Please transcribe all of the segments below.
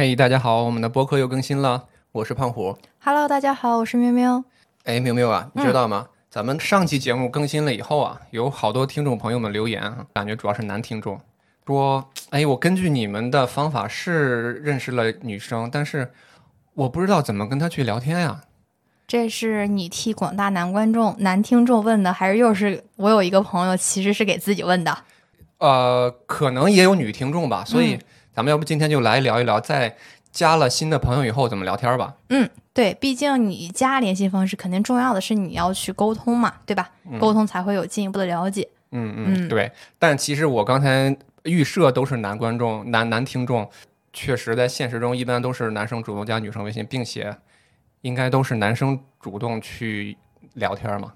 嘿大家好，我们的播客又更新了，我是胖虎。Hello，大家好，我是喵喵。哎，喵喵啊，你知道吗？咱们上期节目更新了以后啊，有好多听众朋友们留言啊，感觉主要是男听众，说，哎，我根据你们的方法是认识了女生，但是我不知道怎么跟她去聊天呀。这是你替广大男观众、男听众问的，还是又是我有一个朋友其实是给自己问的？呃，可能也有女听众吧，所以嗯咱们要不今天就来聊一聊，在加了新的朋友以后怎么聊天吧。嗯，对，毕竟你加联系方式，肯定重要的是你要去沟通嘛，对吧？沟通才会有进一步的了解。嗯嗯，嗯对。但其实我刚才预设都是男观众、男男听众，确实在现实中一般都是男生主动加女生微信，并且应该都是男生主动去聊天嘛。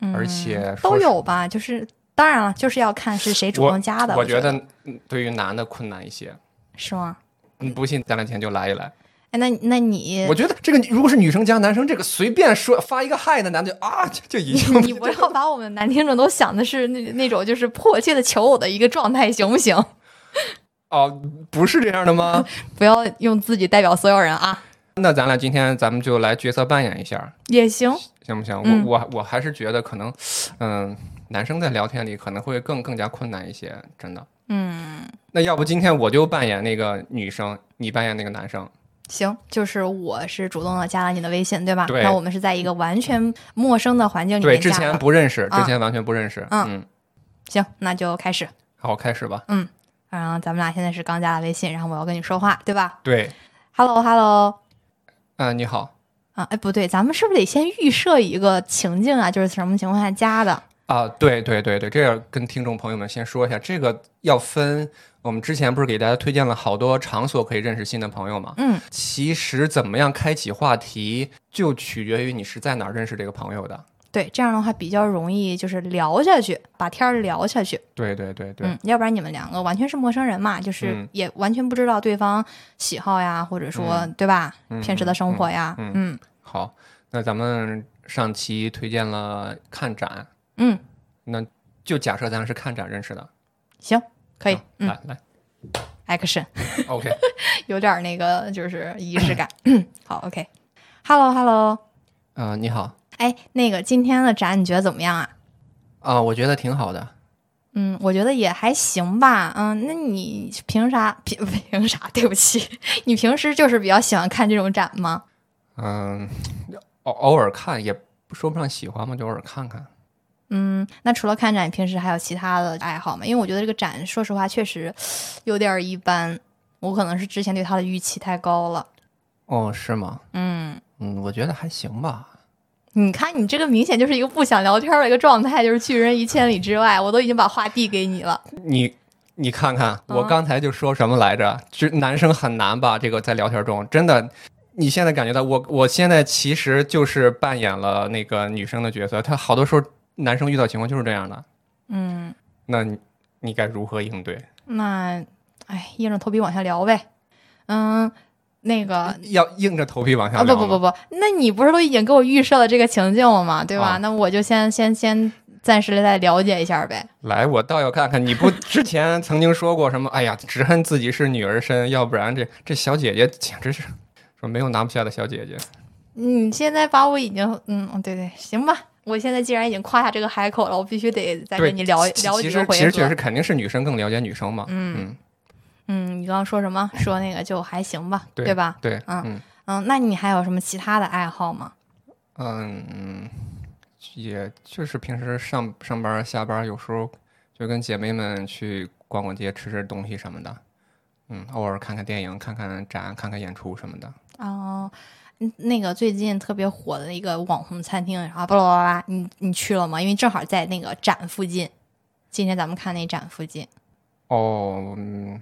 嗯，而且都有吧，就是当然了，就是要看是谁主动加的。我我觉得嗯对于男的困难一些。是吗？你不信，咱俩今天就来一来。哎，那那你我觉得这个如果是女生加男生，这个随便说发一个嗨的男的啊，就就已经你不要把我们男听众都想的是那那种就是迫切的求偶的一个状态，行不行？哦，不是这样的吗？不要用自己代表所有人啊，那咱俩今天咱们就来角色扮演一下。也行。行不行？嗯我我我还是觉得可能，嗯、男生在聊天里可能会更更加困难一些，真的。嗯，那要不今天我就扮演那个女生，你扮演那个男生。行，就是我是主动的加了你的微信，对吧？对那我们是在一个完全陌生的环境里面对，之前。不认识，啊之前完全不认识。嗯嗯，行，那就开始。好，开始吧。嗯然后咱们俩现在是刚加了微信，然后我要跟你说话，对吧对，？Hello，Hello。啊、你好啊，哎，不对，咱们是不是得先预设一个情境啊？就是什么情况下加的？啊，对对对对，这个跟听众朋友们先说一下，这个要分。我们之前不是给大家推荐了好多场所可以认识新的朋友吗？嗯，其实怎么样开启话题，就取决于你是在哪儿认识这个朋友的。对，这样的话比较容易就是聊下去，把天儿聊下去。对对对对，嗯，要不然你们两个完全是陌生人嘛，就是嗯也完全不知道对方喜好呀，或者说、对吧，嗯平时的生活呀，嗯嗯好，那咱们上期推荐了看展，嗯，那就假设咱俩是看展认识的，行，可以，嗯来来，action，，OK，有点那个就是仪式感。好，OK，Hello，Hello，呃，你好，哎，那个今天的展你觉得怎么样啊？啊、我觉得挺好的，嗯，我觉得也还行吧。嗯，那你凭啥凭凭啥？对不起，你平时就是比较喜欢看这种展吗？嗯、偶偶尔看也说不上喜欢嘛，就偶尔看看。嗯，那除了看展，平时还有其他的爱好吗？因为我觉得这个展，说实话，确实有点儿一般。我可能是之前对它的预期太高了。哦，是吗？嗯，嗯，我觉得还行吧。你看你这个明显就是一个不想聊天的一个状态，就是拒人于千里之外。我都已经把话递给你了。你你看看，我嗯刚才就说什么来着？就男生很难吧？这个在聊天中，真的，你现在感觉到我，我现在其实就是扮演了那个女生的角色。他好多时候男生遇到情况就是这样的，嗯，那你你该如何应对？那，哎，硬着头皮往下聊呗。嗯，那个要硬着头皮往下啊，聊吗不不不不，那你不是都已经给我预设了这个情境了吗？对吧？啊那我就先先先暂时再了解一下呗。来，我倒要看看，你不之前曾经说过什么？哎呀，只恨自己是女儿身，要不然这这小姐姐简直是说没有拿不下的小姐姐。你现在把我已经嗯嗯对对，行吧。我现在既然已经夸下这个海口了，我必须得再，跟你聊其聊几回其实其实确实。肯定是女生更了解女生嘛。嗯嗯，嗯，你刚刚说什么？说那个就还行吧，对吧？对，嗯嗯嗯，那你还有什么其他的爱好吗？嗯，也就是平时上上班下班，有时候就跟姐妹们去逛逛街，吃吃东西什么的。嗯，偶尔看看电影，看看展，看看演出什么的。哦，嗯那个最近特别火的一个网红餐厅啊，巴拉巴拉巴拉，你你去了吗？因为正好在那个展附近。今天咱们看那展附近。哦，嗯，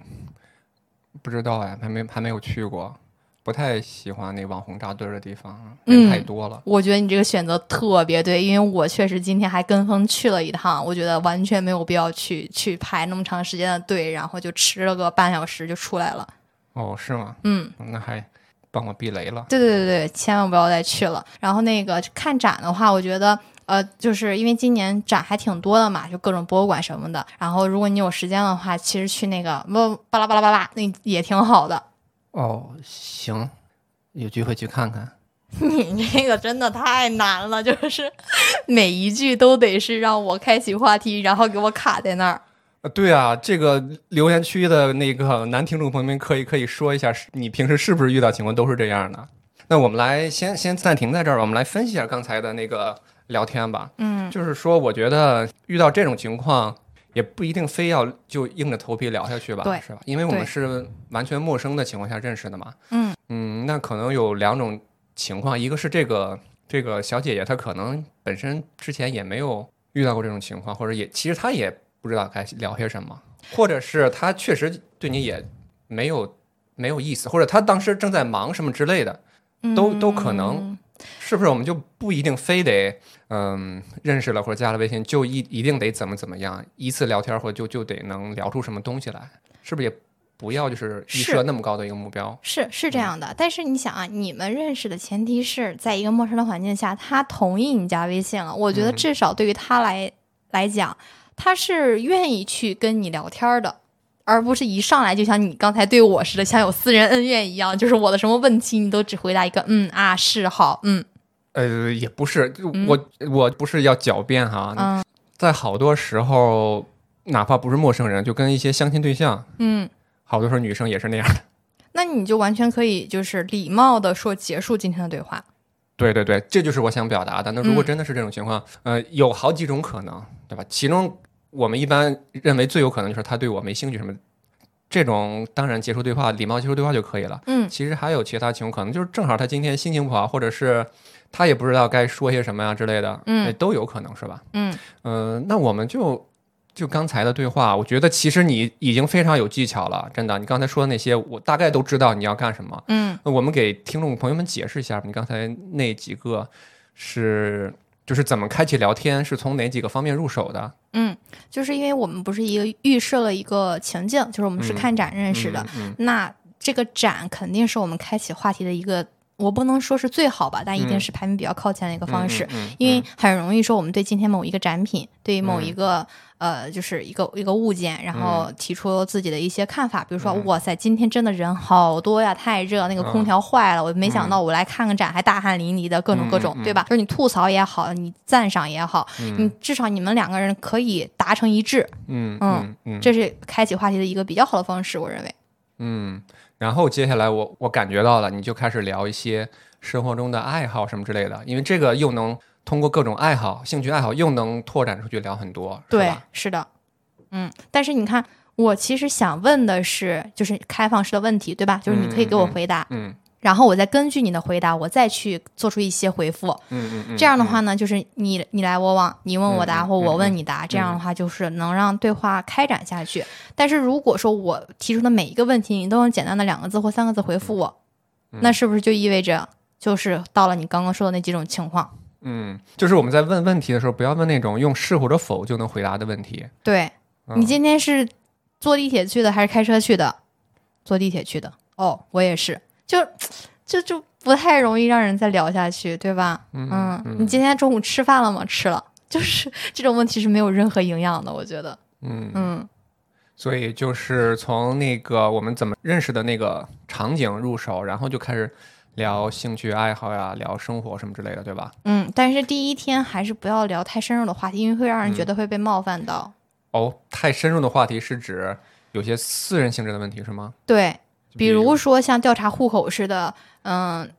不知道哎，还没还没有去过，不太喜欢那网红扎堆儿的地方，人嗯太多了。我觉得你这个选择特别对，因为我确实今天还跟风去了一趟，我觉得完全没有必要去去排那么长时间的队，然后就吃了个半小时就出来了。哦，是吗？嗯，那还帮我避雷了。对对对对，千万不要再去了。然后那个看展的话，我觉得呃，就是因为今年展还挺多的嘛，就各种博物馆什么的。然后如果你有时间的话，其实去那个不巴拉巴拉巴拉，那也挺好的。哦，行，有机会去看看。你那个真的太难了，就是每一句都得是让我开启话题，然后给我卡在那儿。啊，对啊，这个留言区的那个男听众朋友们可以可以说一下，是你平时是不是遇到情况都是这样的？那我们来先先暂停在这儿吧，我们来分析一下刚才的那个聊天吧。嗯就是说，我觉得遇到这种情况，也不一定非要就硬着头皮聊下去吧，对是吧？因为我们是完全陌生的情况下认识的嘛。嗯嗯，那可能有两种情况，一个是这个这个小姐姐她可能本身之前也没有遇到过这种情况，或者也其实她也不知道该聊些什么，或者是他确实对你也没有没有意思，或者他当时正在忙什么之类的，都都可能嗯是不是？我们就不一定非得嗯认识了或者加了微信就一一定得怎么怎么样，一次聊天或者就就得能聊出什么东西来，是不是也不要就是预设那么高的一个目标？是是嗯这样的，但是你想啊，你们认识的前提是在一个陌生的环境下，他同意你加微信了。我觉得嗯至少对于他来来讲，他是愿意去跟你聊天的，而不是一上来就像你刚才对我似的，像有私人恩怨一样，就是我的什么问题你都只回答一个嗯啊是好嗯呃，也不是，我我不是要狡辩哈，嗯在好多时候，哪怕不是陌生人，就跟一些相亲对象，嗯。好多时候女生也是那样的。那你就完全可以就是礼貌的说结束今天的对话。对对对，这就是我想表达的。那如果嗯真的是这种情况，呃，有好几种可能，对吧？其中我们一般认为最有可能就是他对我没兴趣什么，这种当然结束对话，礼貌结束对话就可以了。嗯其实还有其他情况，可能就是正好他今天心情不好，或者是他也不知道该说些什么呀之类的，嗯哎都有可能是吧？嗯嗯、那我们就就刚才的对话，我觉得其实你已经非常有技巧了，真的。你刚才说的那些，我大概都知道你要干什么。嗯我们给听众朋友们解释一下，你刚才那几个是就是怎么开启聊天，是从哪几个方面入手的？嗯，就是因为我们不是一个预设了一个情境，就是我们是嗯看展认识的，嗯那这个展肯定是我们开启话题的一个，我不能说是最好吧，但一定嗯。是排名比较靠前的一个方式。嗯嗯嗯因为很容易说，我们对今天某一个展品，对于某嗯。一个、呃，就是一个一个物件，然后提出自己的一些看法，比如说，嗯。哇塞，今天真的人好多呀，太热，那个空调坏了，我没想到我来看个展还大汗淋漓的，各种各种，对吧？就是你吐槽也好，你赞赏也好，你至少你们两个人可以达成一致，嗯嗯嗯嗯。这是开启话题的一个比较好的方式，我认为。嗯。然后接下来我我感觉到了，你就开始聊一些生活中的爱好什么之类的，因为这个又能通过各种爱好、兴趣爱好，又能拓展出去聊很多，对吧？，是的，嗯，但是你看，我其实想问的是，就是开放式的问题，对吧？就是你可以给我回答，嗯然后我再根据你的回答，我再去做出一些回复。嗯嗯嗯。这样的话呢，就是你你来我往，你问我答，或我嗯问你答，这样的话就是能让对话开展下去。但是如果说我提出的每一个问题，你都用简单的两个字或三个字回复我，嗯那是不是就意味着就是到了你刚刚说的那几种情况？嗯，就是我们在问问题的时候，不要问那种用是或者否就能回答的问题。对、嗯你今天是坐地铁去的还是开车去的？坐地铁去的。哦，我也是，就就就不太容易让人再聊下去，对吧？嗯你今天中午吃饭了吗？吃了。就是这种问题是没有任何营养的，我觉得。嗯嗯所以就是从那个我们怎么认识的那个场景入手，然后就开始聊兴趣爱好呀，聊生活什么之类的，对吧？嗯，但是第一天还是不要聊太深入的话题，因为会让嗯人觉得会被冒犯到。哦，太深入的话题是指有些私人性质的问题是吗？对，比如说像调查户口似的，嗯，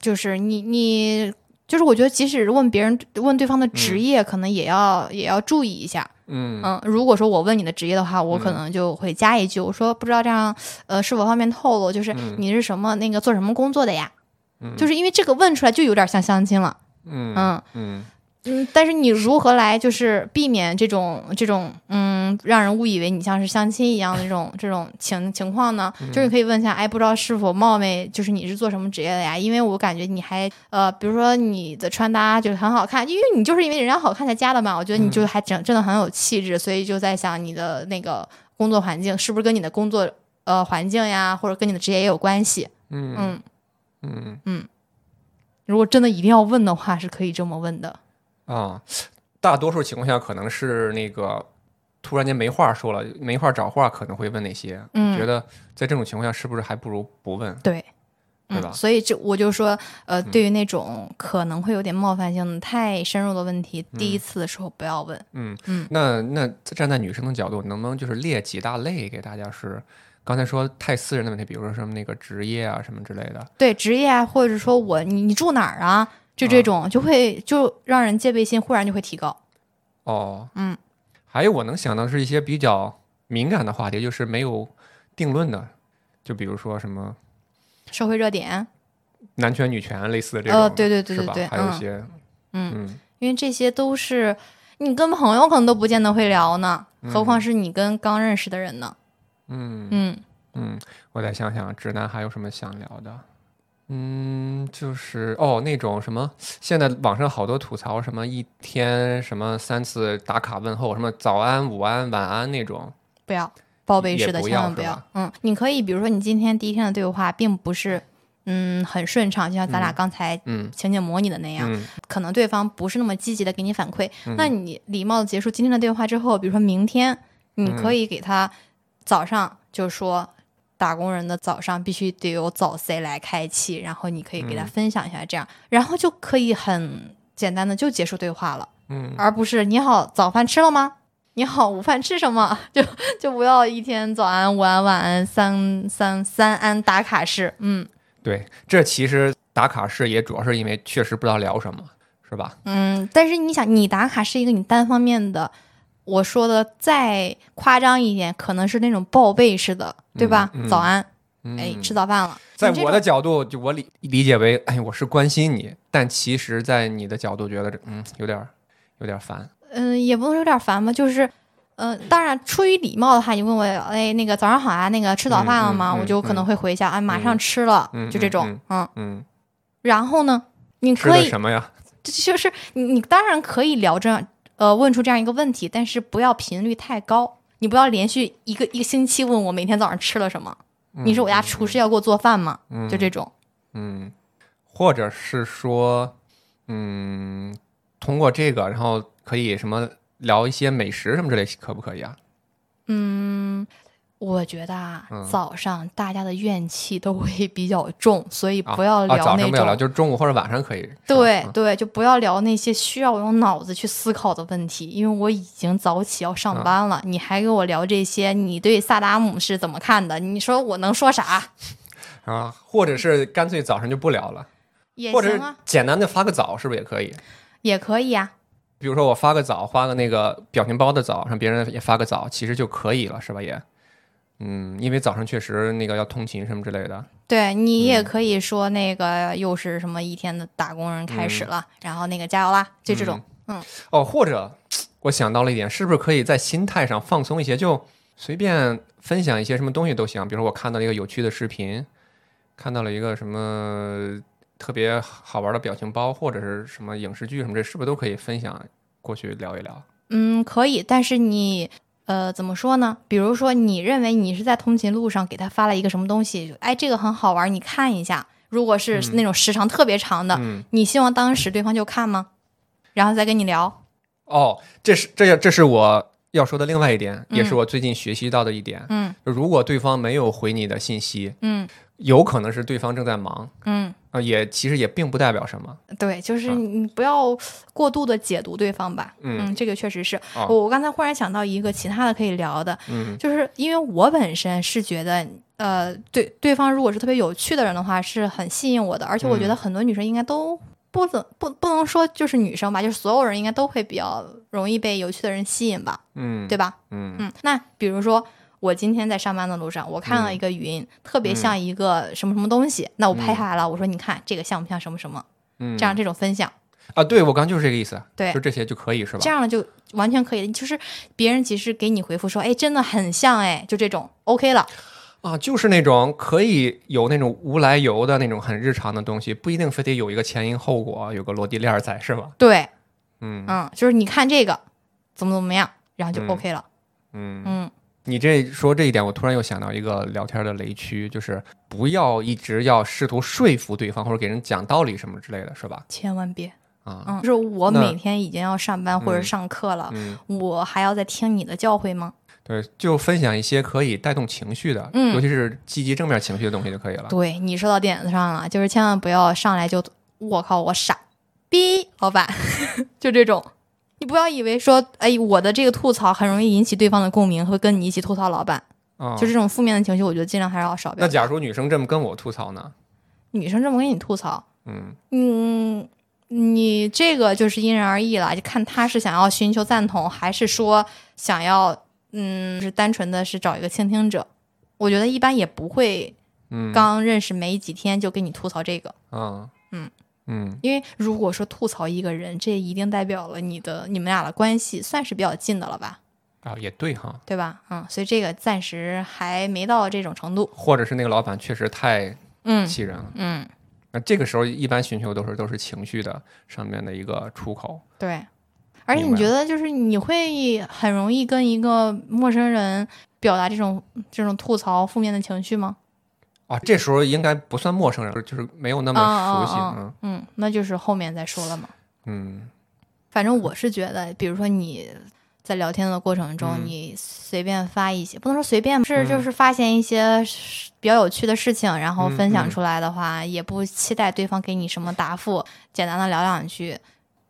就是你你。就是我觉得，即使问别人问对方的职业，可能也要也要注意一下。嗯嗯，如果说我问你的职业的话，我可能就会加一句，我说不知道这样，呃，是否方便透露？就是你是什么那个做什么工作的呀？就是因为这个问出来就有点像相亲了。嗯嗯嗯嗯，但是你如何来就是避免这种这种嗯让人误以为你像是相亲一样的这种这种情情况呢？就是你可以问一下，哎，不知道是否冒昧，就是你是做什么职业的呀？因为我感觉你还呃，比如说你的穿搭就很好看，因为你就是因为人家好看才加的嘛。我觉得你就还真真的很有气质，所以就在想你的那个工作环境是不是跟你的工作呃环境呀，或者跟你的职业也有关系？嗯嗯，嗯如果真的一定要问的话，是可以这么问的。啊，大多数情况下可能是那个突然间没话说了，没话找话，可能会问那些？嗯觉得在这种情况下，是不是还不如不问？对。对吧嗯，所以这我就说，呃，对于那种可能会有点冒犯性的、太深入的问题，第一次的时候不要问。嗯嗯那那站在女生的角度，能不能就是列几大类给大家是？刚才说太私人的问题，比如说什么那个职业啊什么之类的，对职业啊，或者说我你你住哪儿啊，就这种、就会就让人戒备心忽然就会提高。哦，嗯，还有我能想到是一些比较敏感的话题，就是没有定论的，就比如说什么社会热点，男权女权类似的这种，呃，对对对？对对，嗯还有一些，嗯，嗯因为这些都是你跟朋友可能都不见得会聊呢，何况是你跟刚认识的人呢。嗯嗯嗯，我再想想，直男还有什么想聊的？嗯，就是哦，那种什么，现在网上好多吐槽什么一天什么三次打卡问候，什么早安、午安、晚安那种，不要报备式的，千万不要。嗯，你可以比如说你今天第一天的对话并不是嗯很顺畅，就像咱俩嗯刚才嗯情景模拟的那样，嗯可能对方不是那么积极的给你反馈，嗯那你礼貌的结束今天的对话之后，比如说明天，你嗯可以给他早上就说。打工人的早上必须得有早 C 来开启，然后你可以给他嗯分享一下，这样，然后就可以很简单的就结束对话了。嗯而不是你好，早饭吃了吗？你好，午饭吃什么？就就不要一天早安、午安、晚安三三三安打卡式。嗯对，这其实打卡式也主要是因为确实不知道聊什么，是吧？嗯，但是你想，你打卡是一个你单方面的，我说的再夸张一点，可能是那种报备式的，对吧？嗯嗯早安，嗯，哎，吃早饭了。在我的角度，就我理理解为，哎，我是关心你，但其实，在你的角度觉得这，嗯，有点儿有点儿烦。嗯，也不能说有点烦吧，就是，呃，当然出于礼貌的话，你问我，哎，那个早上好啊，那个吃早饭了吗？嗯嗯我就可能嗯会回一下，啊，马上吃了，嗯就这种，嗯嗯嗯，然后呢，你可以什么呀？这就是你，你当然可以聊这样，呃，问出这样一个问题，但是不要频率太高，你不要连续一个一个星期问我每天早上吃了什么。你是我家厨师要给我做饭吗？嗯就这种，嗯，或者是说，嗯，通过这个，然后可以什么聊一些美食什么之类，可不可以啊？嗯，我觉得啊，嗯早上大家的怨气都会比较重，所以啊不要啊，聊那种。早上不要聊，就是中午或者晚上可以。是吧嗯对对，就不要聊那些需要我用脑子去思考的问题，因为我已经早起要上班了，你还给我聊这些，你对萨达姆是怎么看的？你说我能说啥？啊，或者是干脆早上就不聊了，也或者是行啊，简单的发个早，是不是也可以？也可以啊。比如说我发个早，发个那个表情包的早，让别人也发个早，其实就可以了，是吧？也，嗯，因为早上确实那个要通勤什么之类的。对你也嗯可以说那个又是什么一天的打工人开始了，然后那个加油啦，就这种。嗯哦，或者我想到了一点，是不是可以在心态上放松一些，就随便分享一些什么东西都行。比如说我看到了一个有趣的视频，看到了一个什么特别好玩的表情包，或者是什么影视剧什么，这是不是都可以分享过去聊一聊？嗯，可以，但是你呃怎么说呢？比如说你认为你是在通勤路上给他发了一个什么东西，哎，这个很好玩，你看一下。如果是那种时长特别长的，嗯，你希望当时对方就看吗？然后再跟你聊。哦，这是这这是我要说的另外一点，也是嗯我最近学习到的一点。嗯如果对方没有回你的信息，嗯有可能是对方正在忙嗯，啊，也其实也并不代表什么。对，就是啊你不要过度的解读对方吧。嗯这个确实是。哦我我刚才忽然想到一个其他的可以聊的，嗯就是因为我本身是觉得，呃，对对方如果是特别有趣的人的话，是很吸引我的，而且我觉得嗯很多女生应该都不怎不不能说就是女生吧，就是所有人应该都会比较容易被有趣的人吸引吧，嗯，对吧？嗯嗯，那比如说。我今天在上班的路上，我看到嗯一个语音，特别像一个什么什么东西，那我拍嗯下来了，我说你看这个像不像什么什么？嗯，这样这种分享，啊，对我刚就是这个意思，对就这些就可以是吧？这样了就完全可以，就是别人其实给你回复说，哎，真的很像，哎，就这种 OK 了。啊，就是那种可以有那种无来由的那种很日常的东西，不一定非得有一个前因后果，有个落地链儿在，是吧？对，嗯嗯，就是你看这个怎么怎么样，然后就嗯 OK 了。嗯，嗯，你这说这一点，我突然又想到一个聊天的雷区，就是不要一直要试图说服对方或者给人讲道理什么之类的，是吧？千万别，啊，嗯，就是我每天已经要上班或者嗯上课了，嗯，我还要再听你的教诲吗？对，就分享一些可以带动情绪的，嗯尤其是积极正面情绪的东西就可以了。对你说到点子上了，就是千万不要上来就我靠我傻逼老板，就这种。你不要以为说，哎，我的这个吐槽很容易引起对方的共鸣，会跟你一起吐槽老板，啊，就这种负面的情绪，我觉得尽量还是要少表。那假如女生这么跟我吐槽呢？女生这么跟你吐槽，嗯，嗯，你这个就是因人而异了，就看她是想要寻求赞同，还是说想要，嗯，是单纯的是找一个倾听者。我觉得一般也不会嗯，刚认识没几天就跟你吐槽这个，啊，嗯嗯因为如果说吐槽一个人，这一定代表了你的你们俩的关系算是比较近的了吧，啊，也对哈，对吧？嗯，所以这个暂时还没到这种程度。或者是那个老板确实太嗯气人了。嗯，那这个时候一般寻求都是都是情绪的上面的一个出口。对。而且你觉得就是你会很容易跟一个陌生人表达这种这种吐槽负面的情绪吗？啊，这时候应该不算陌生人，就是没有那么熟悉。嗯那就是后面再说了嘛。嗯反正我是觉得，比如说你在聊天的过程中，嗯你随便发一些，不能说随便，是嗯就是发现一些比较有趣的事情，然后分享出来的话，也不期待对方给你什么答复，简单的聊两句，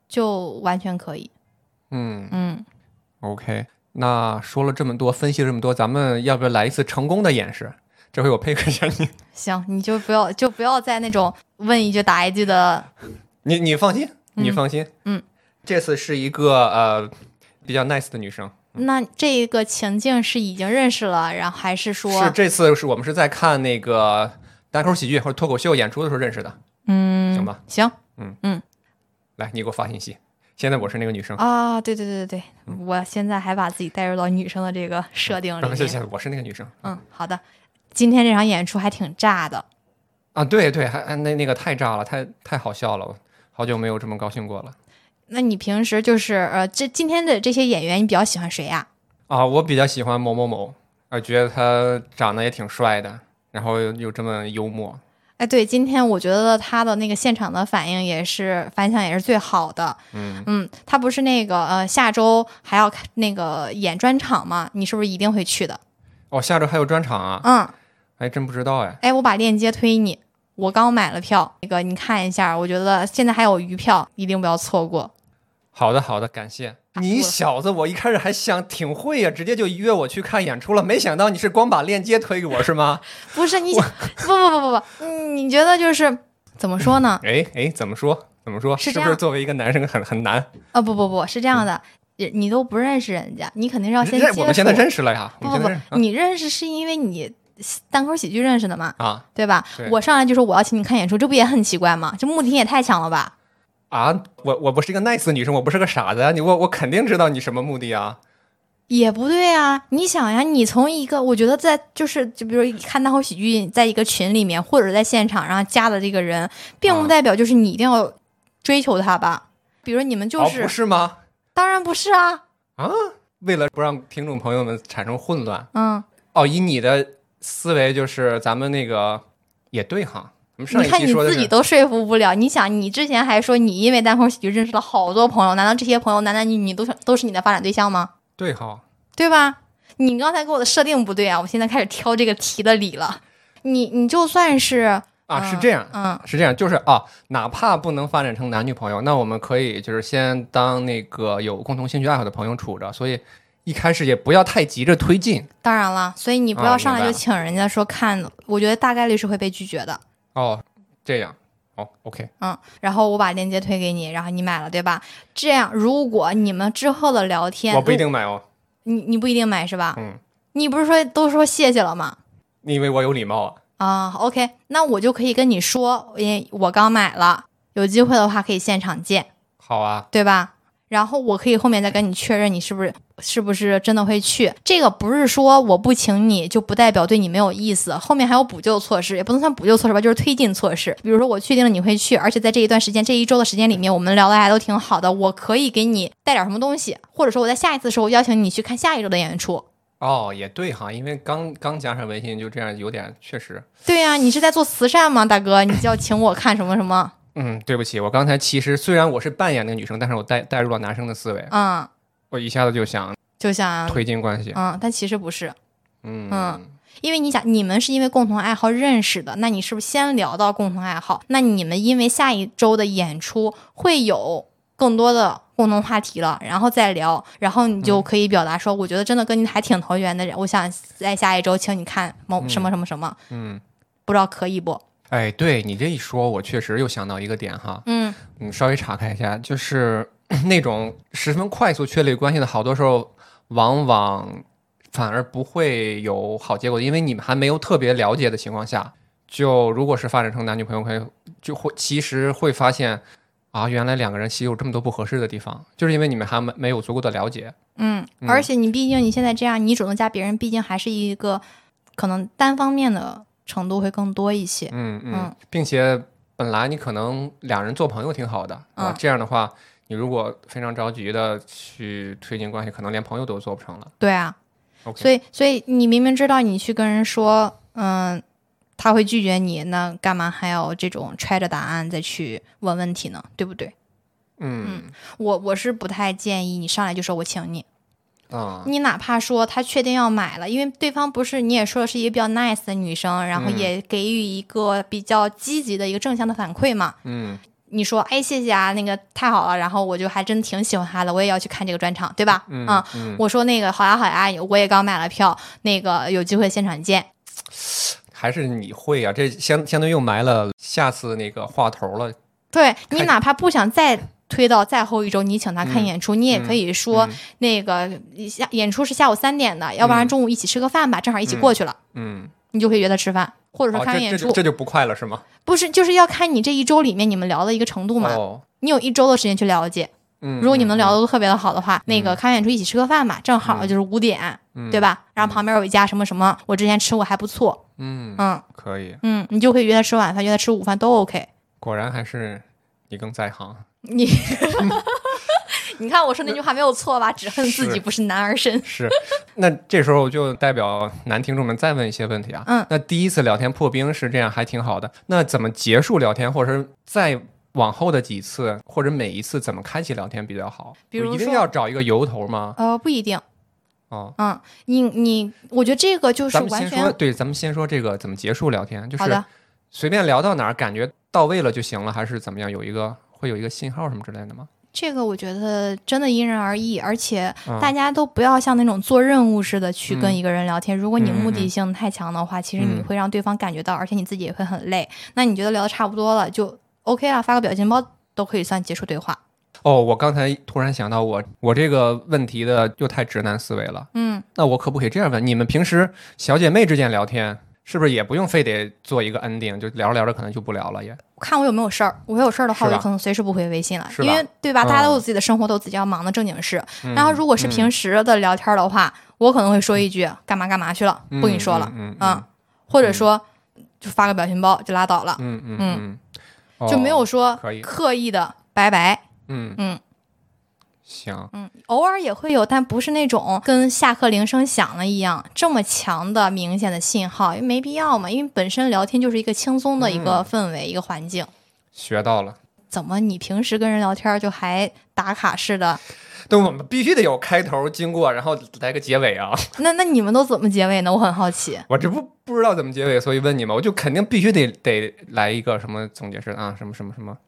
就完全可以。嗯嗯，，OK。那说了这么多，分析了这么多，咱们要不要来一次成功的演示？这回我配合一下你，行，你就不要就不要在那种问一句答一句的，你你放心，你嗯放心。嗯，这次是一个呃比较 nice 的女生，那这个情境是已经认识了，然后还是说，是这次是我们是在看那个单口喜剧或者脱口秀演出的时候认识的。嗯，行吧，行嗯嗯来，你给我发信息。现在我是那个女生，啊，对对对对对，我现在还把自己带入到女生的这个设定里面。然后谢谢，我是那个女生。嗯，好的。今天这场演出还挺炸的，啊，对对，还还那那个太炸了，太太好笑了，好久没有这么高兴过了。那你平时就是呃，这今天的这些演员，你比较喜欢谁呀、啊，我比较喜欢某某某，啊觉得他长得也挺帅的，然后又又这么幽默。哎，对，今天我觉得他的那个现场的反应也是反响也是最好的。嗯，嗯，他不是那个呃下周还要看那个演专场吗？你是不是一定会去的？哦，下周还有专场啊？嗯，还真不知道哎。哎，我把链接推你，我刚买了票，那个你看一下，我觉得现在还有余票，一定不要错过。好的好的，感谢你小子！我一开始还想挺会呀、直接就约我去看演出了，没想到你是光把链接推给我是吗？不是你 想，不不不不不，嗯，你觉得就是怎么说呢？哎哎，怎么说？怎么说？是是不是作为一个男生很很难？啊，不不不，是这样的，你你都不认识人家，你肯定是要先接触。我们现在认识了呀，我不不不，你认识是因为你单口喜剧认识的嘛，啊对吧？对我上来就说我要请你看演出，这不也很奇怪吗？这目的性也太强了吧？啊！我我不是一个 nice 女生，我不是个傻子呀！你我我肯定知道你什么目的啊！也不对啊！你想呀，你从一个我觉得在就是就比如看单口喜剧，在一个群里面或者在现场，然后加的这个人，并不啊代表就是你一定要追求他吧？比如你们就哦，是，不是吗？当然不是啊，啊！为了不让听众朋友们产生混乱，嗯，哦，以你的思维就是咱们那个也对哈。我们上一你看你说的是自己都说服不了，你想，你之前还说你因为单口喜剧认识了好多朋友，难道这些朋友男男女女都是都是你的发展对象吗？对哈。对吧？你刚才给我的设定不对啊，我现在开始挑这个题的理了。你你就算是啊，嗯是这样，嗯是这样，就是啊，哪怕不能发展成男女朋友，那我们可以就是先当那个有共同兴趣爱好的朋友处着，所以一开始也不要太急着推进当然了，所以你不啊要上来就请人家说看，我觉得大概率是会被拒绝的。哦。这样，哦，OK，嗯，然后我把链接推给你，然后你买了，对吧？这样，如果你们之后的聊天，我不一定买哦。你你不一定买是吧？嗯，你不是说都说谢谢了吗？你以为我有礼貌啊？啊，OK，那我就可以跟你说，因为我刚买了，有机会的话可以现场见，好啊，对吧？然后我可以后面再跟你确认你是不是是不是真的会去。这个不是说我不请你就不代表对你没有意思，后面还有补救措施，也不能算补救措施吧，就是推进措施。比如说我确定了你会去，而且在这一段时间这一周的时间里面，我们聊的还都挺好的，我可以给你带点什么东西，或者说我在下一次的时候邀请你去看下一周的演出。哦，也对哈，因为刚刚加上微信，就这样有点确实。对呀、你是在做慈善吗，大哥？你就要请我看什么什么？嗯，对不起，我刚才其实虽然我是扮演那个女生，但是我带带入了男生的思维，嗯，我一下子就想就想推进关系。嗯，但其实不是，嗯嗯因为你想，你们是因为共同爱好认识的，那你是不是先聊到共同爱好？那你们因为下一周的演出会有更多的共同话题了，然后再聊，然后你就可以表达说，我觉得真的跟你还挺投缘的人，我想在下一周请你看某什么什么什么，嗯，不知道可以不？哎，对你这一说，我确实又想到一个点哈，嗯。嗯，稍微岔开一下，就是 那种十分快速确立关系的，好多时候往往反而不会有好结果，因为你们还没有特别了解的情况下，就如果是发展成男女朋友关系，就会其实会发现啊，原来两个人其实有这么多不合适的地方，就是因为你们还没没有足够的了解。嗯，嗯。而且你毕竟你现在这样，你主动加别人，毕竟还是一个可能单方面的程度会更多一些。嗯嗯嗯，并且本来你可能两人做朋友挺好的啊，嗯这样的话，你如果非常着急的去推进关系，可能连朋友都做不成了。对啊，所以所以你明明知道你去跟人说，嗯，他会拒绝你，那干嘛还要这种揣着答案再去问问题呢？对不对？嗯我我是不太建议你上来就说我请你，啊，你哪怕说他确定要买了，因为对方不是你也说的是一个比较 nice 的女生，然后嗯也给予一个比较积极的一个正向的反馈嘛。嗯你说哎谢谢啊，那个太好了，然后我就还真挺喜欢他的，我也要去看这个专场，对吧？嗯啊嗯，我说那个好呀好呀，我也刚买了票，那个有机会现场见。还是你会啊，这相相当于又埋了下次那个话头了。对你哪怕不想再推到再后一周，你请他看嗯演出，你也可以说、那个下演出是下午三点的，要不然中午一起吃个饭吧，正好一起过去了，嗯，你就可以约他吃饭，或者说看演出。就这就不快了是吗？不是，就是要看你这一周里面你们聊的一个程度嘛。哦，你有一周的时间去了解，嗯，如果你们聊的，都特别的好的话，那个看演出一起吃个饭吧，正好就是五点，嗯对？吧？然后旁边有一家什么什么，我之前吃过还不错，嗯，嗯可以，嗯，你就可以约他吃晚饭，约他吃午饭都 OK。果然还是你更在行。你，你看我说那句话没有错吧？只恨自己不是男儿身。是，那这时候就代表男听众们再问一些问题啊。嗯那第一次聊天破冰是这样，还挺好的。那怎么结束聊天，或者是再往后的几次，或者每一次怎么开启聊天比较好？比如一定说要找一个由头吗？呃，不一定。哦，嗯，你你，我觉得这个就是咱们完全先说，对，咱们先说这个怎么结束聊天，就是。随便聊到哪儿，感觉到位了就行了，还是怎么样？有一个会有一个信号什么之类的吗？这个我觉得真的因人而异，而且嗯大家都不要像那种做任务似的去跟嗯一个人聊天。如果你嗯目的性太强的话，其实你嗯会让对方感觉到，而且你自己也会很累。那你觉得聊的差不多了，就 OK 了，发个表情包都可以算结束对话。哦，我刚才突然想到我，我这个问题的又太直男思维了。嗯，那我可不可以这样问？你们平时小姐妹之间聊天，是不是也不用非得做一个 ending，就聊着聊着可能就不聊了也？看我有没有事儿，我有事儿的话，我就可能随时不回微信了，因为对吧？嗯大家都有自己的生活，都有自己要忙的正经事。嗯。然后如果是平时的聊天的话，我可能会说一句干嘛干嘛去了，不跟你说了，嗯嗯，或者说就发个表情包就拉倒了，嗯嗯嗯就没有哦说刻意的拜拜。嗯。嗯行，嗯，偶尔也会有，但不是那种跟下课铃声响了一样这么强的明显的信号，因为没必要嘛。因为本身聊天就是一个轻松的一个嗯氛围，一个环境。学到了。怎么你平时跟人聊天就还打卡似的？对我们必须得有开头、经过，然后来个结尾啊！那那你们都怎么结尾呢？我很好奇。我这不不知道怎么结尾，所以问你们，我就肯定必须得得来一个什么总结式啊，什么什么什么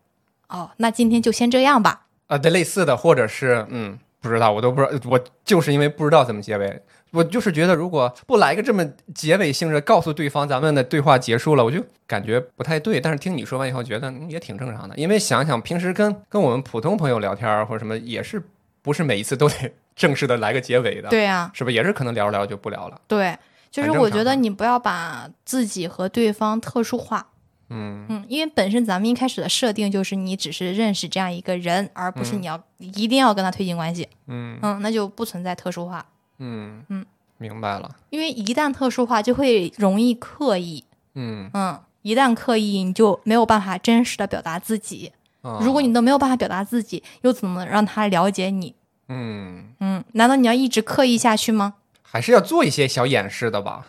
哦，那今天就先这样吧。啊，对，类似的，或者是嗯，不知道，我都不知道，我就是因为不知道怎么结尾，我就是觉得如果不来个这么结尾性质，告诉对方咱们的对话结束了，我就感觉不太对。但是听你说完以后，觉得嗯也挺正常的，因为想想平时跟跟我们普通朋友聊天或者什么，也是不是每一次都得 正式的来个结尾的，对呀、是不是？也是可能聊着聊着就不聊了。对，就是我觉得你不要把自己和对方特殊化。嗯嗯，因为本身咱们一开始的设定就是你只是认识这样一个人，而不是嗯你要、一定要跟他推进关系。嗯嗯，那就不存在特殊化，嗯嗯，明白了。因为一旦特殊化就会容易刻意。嗯，嗯，一旦刻意，你就没有办法真实的表达自己。啊如果你都没有办法表达自己，又怎么让他了解你？嗯嗯，难道你要一直刻意下去吗？还是要做一些小掩饰的吧。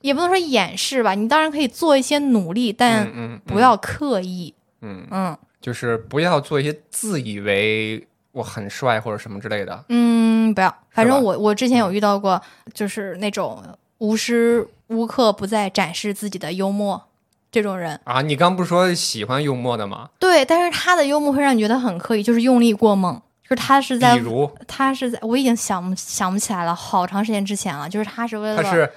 也不能说掩饰吧，你当然可以做一些努力，但不要刻意。嗯嗯，就是不要做一些自以为我很帅或者什么之类的。嗯，不要，反正我我之前有遇到过，就是那种无时无刻不在展示自己的幽默这种人。啊，你刚不是说喜欢幽默的吗？对，但是他的幽默会让你觉得很刻意，就是用力过猛。就是他是在比，如他是在，我已经想不想不起来了，好长时间之前了。就是他是为了，他是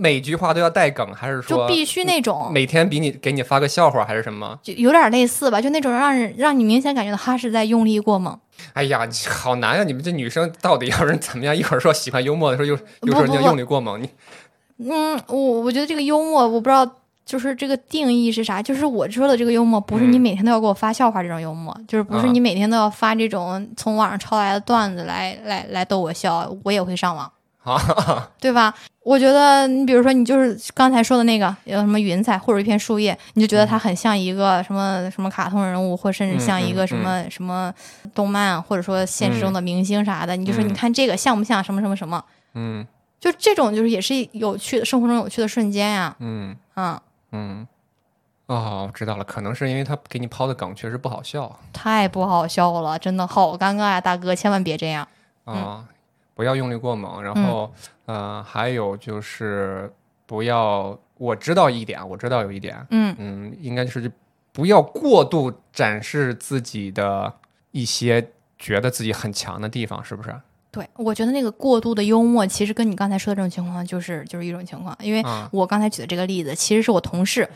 每句话都要带梗，还是说就必须那种，每天比你给你发个笑话，还是什么？就有点类似吧，就那种让人让你明显感觉到他是在用力过猛。哎呀，好难呀！你们这女生到底要是怎么样？一会儿说喜欢幽默的时候又又说人家用力过猛，你嗯，我我觉得这个幽默，我不知道，就是这个定义是啥？就是我说的这个幽默，不是你嗯每天都要给我发笑话这种幽默，就是不是啊你每天都要发这种从网上抄来的段子来来来逗我笑，我也会上网，啊，对吧？我觉得你比如说你就是刚才说的那个有什么云彩或者一片树叶，你就觉得它很像一个什么什么卡通人物，或甚至像一个什么、什么动漫，或者说现实中的明星啥的，你就说嗯你看这个像不像什么什么什么？嗯就这种就是也是有趣的生活中有趣的瞬间呀、嗯嗯。嗯，哦，我知道了，可能是因为他给你抛的梗确实不好笑太不好笑了，真的好尴尬呀！大哥，千万别这样。啊，不要用力过猛，然后呃，还有就是不要，我知道一点，我知道有一点，嗯。嗯，应该就是不要过度展示自己的一些觉得自己很强的地方，是不是？对，我觉得那个过度的幽默，其实跟你刚才说的这种情况就是就是一种情况，因为啊，我刚才举的这个例子，其实是我同事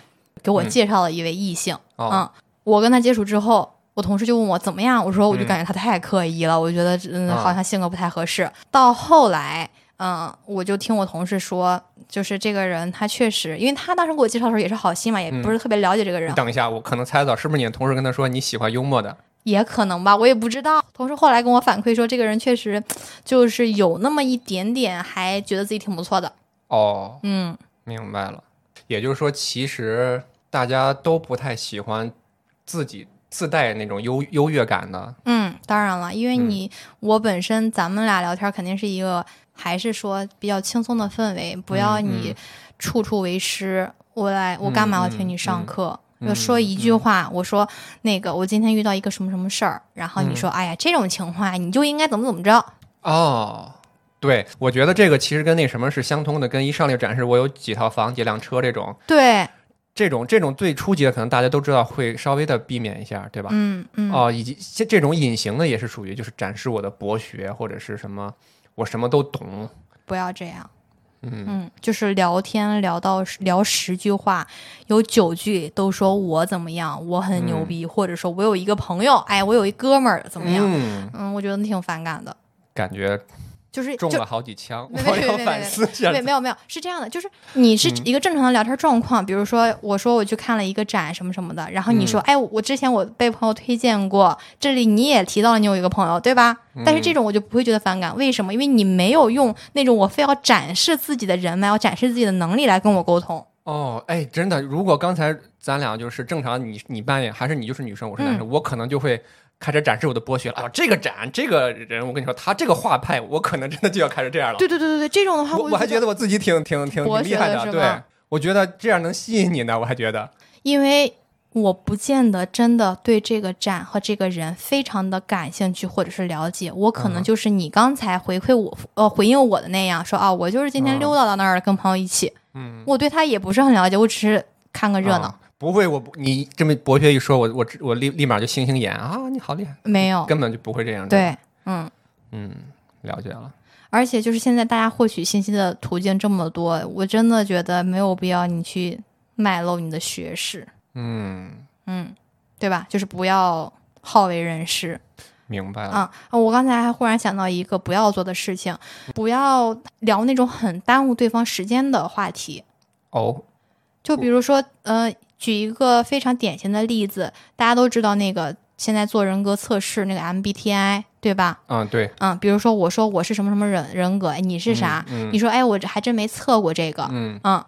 给我嗯。介绍了一位异性，哦，嗯，我跟他接触之后。我同事就问我怎么样，我说我就嗯感觉他太刻意了，我觉得嗯啊好像性格不太合适。到后来，嗯，我就听我同事说，就是这个人他确实，因为他当时给我介绍的时候也是好心嘛，也不是特别了解这个人你，等一下，我可能猜得到，是不是你的同事跟他说你喜欢幽默的？也可能吧，我也不知道。同事后来跟我反馈说，这个人确实就是有那么一点点，还觉得自己挺不错的。哦，嗯，明白了，也就是说，其实大家都不太喜欢自己自带那种优优越感的。嗯，当然了，因为嗯你、我本身咱们俩聊天肯定是一个，还是说比较轻松的氛围，不要嗯你嗯处处为师。我来，我干嘛要听你上课？嗯就说一句话，我说那个，我今天遇到一个什么什么事儿，然后你嗯说，哎呀，这种情况你就应该怎么怎么着。哦，对，我觉得这个其实跟那什么是相通的，跟一上来就展示我有几套房、几辆车这种，对，这种这种最初级的，可能大家都知道会稍微的避免一下，对吧？嗯嗯，哦，以及这这种隐形的也是属于就是展示我的博学或者是什么，我什么都懂。不要这样。嗯嗯，就是聊天聊到聊十句话，有九句都说我怎么样，我很牛逼，或者说我有一个朋友，哎，我有一哥们儿怎么样？嗯，嗯我觉得挺反感的，感觉就是中了好几枪，没我要没没没没反思一下没。没有没有是这样的，就是你是嗯一个正常的聊天状况，比如说我说我去看了一个展什么什么的，然后你说、嗯哎，我之前我被朋友推荐过，这里你也提到了你有一个朋友，对吧？但是这嗯种我就不会觉得反感，为什么？因为你没有用那种我非要展示自己的人脉，要展示自己的能力来跟我沟通。哦，哎，真的，如果刚才咱俩就是正常你，你扮演还是你就是女生，我是男生，我可能就会开始展示我的剥削了。啊，这个展，这个人，我跟你说，他这个画派，我可能真的就要开始这样了。对对对对对，这种的话我我还觉得，我自己挺挺挺挺厉害的对，我觉得这样能吸引你呢，我还觉得。因为我不见得真的对这个展和这个人非常的感兴趣或者是了解，我可能嗯。就是你刚才回馈我呃回应我的那样说啊，我就是今天嗯。溜达到那儿跟朋友一起，嗯，我对他也不是很了解，我只是看个热闹，啊不会，我不你这么博学一说，我我我立立马就星星眼啊，你好厉害，没有。根本就不会这样。，对，嗯。嗯，了解了。而且就是现在大家获取信息的途径这么多，我真的觉得没有必要你去卖露你的学识，嗯，嗯，对吧？就是不要好为人师。明白了。啊，我刚才还忽然想到一个不要做的事情，不要聊那种很耽误对方时间的话题。哦，就比如说，呃，举一个非常典型的例子，大家都知道那个现在做人格测试那个 MBTI，对吧？嗯，对，嗯，比如说我说我是什么什么人人格，哎，你是啥？嗯你说，哎，我这还真没测过这个。嗯嗯，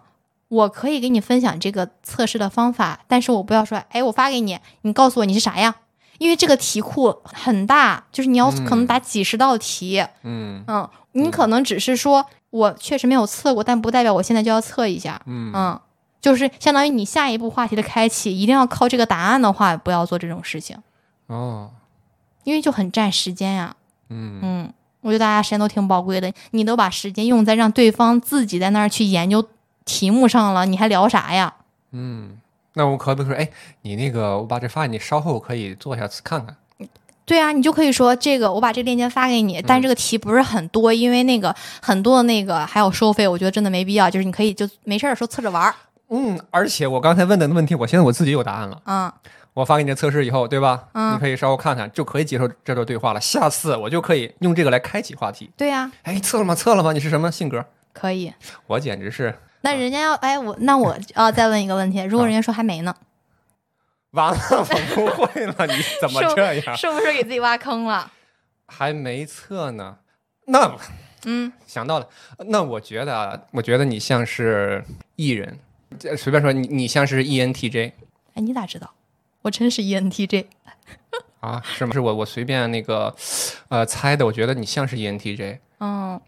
我可以给你分享这个测试的方法，但是我不要说，哎，我发给你，你告诉我你是啥呀？因为这个题库很大，就是你要可能答几十道题。嗯嗯，你可能只是说我确实没有测过，但不代表我现在就要测一下。嗯嗯，就是相当于你下一步话题的开启，一定要靠这个答案的话，不要做这种事情，哦，因为就很占时间呀。嗯嗯，我觉得大家时间都挺宝贵的，你都把时间用在让对方自己在那儿去研究题目上了，你还聊啥呀？嗯，那我可不可以说，哎，你那个我把这发给你，稍后可以做一下看看。对啊，你就可以说这个，我把这个链接发给你，但这个题不是很多，因为那个很多的那个还有收费，我觉得真的没必要。就是你可以就没事儿的时候测着玩儿，嗯，而且我刚才问的问题，我现在我自己有答案了。嗯我发给你的测试以后，对吧？嗯你可以稍后看看，就可以接受这段对话了。下次我就可以用这个来开启话题。对呀、哎，测了吗？测了吗？你是什么性格？可以。我简直是那人家要哎我那我要再问一个问题，如果人家说还没呢，完了，我不会了，你怎么这样？是不是给自己挖坑了？还没测呢？那嗯，想到了，那我觉得啊，我觉得你像是艺人，这随便说，你你像是 E ENTJ 哎，你咋知道？我真是 E ENTJ。啊？是吗？是我我随便那个呃猜的，我觉得你像是 E ENTJ。嗯，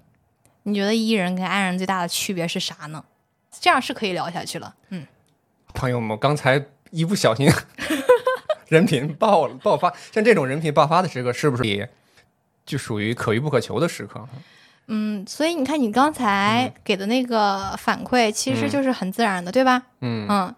你觉得 E 人跟 I 人最大的区别是啥呢？这样是可以聊下去了。嗯，朋友们，我刚才一不小心 人品爆了爆发，像这种人品爆发的时刻，是不是也就属于可遇不可求的时刻？嗯，所以你看，你刚才给的那个反馈，其实嗯就是很自然的，对吧？嗯，嗯，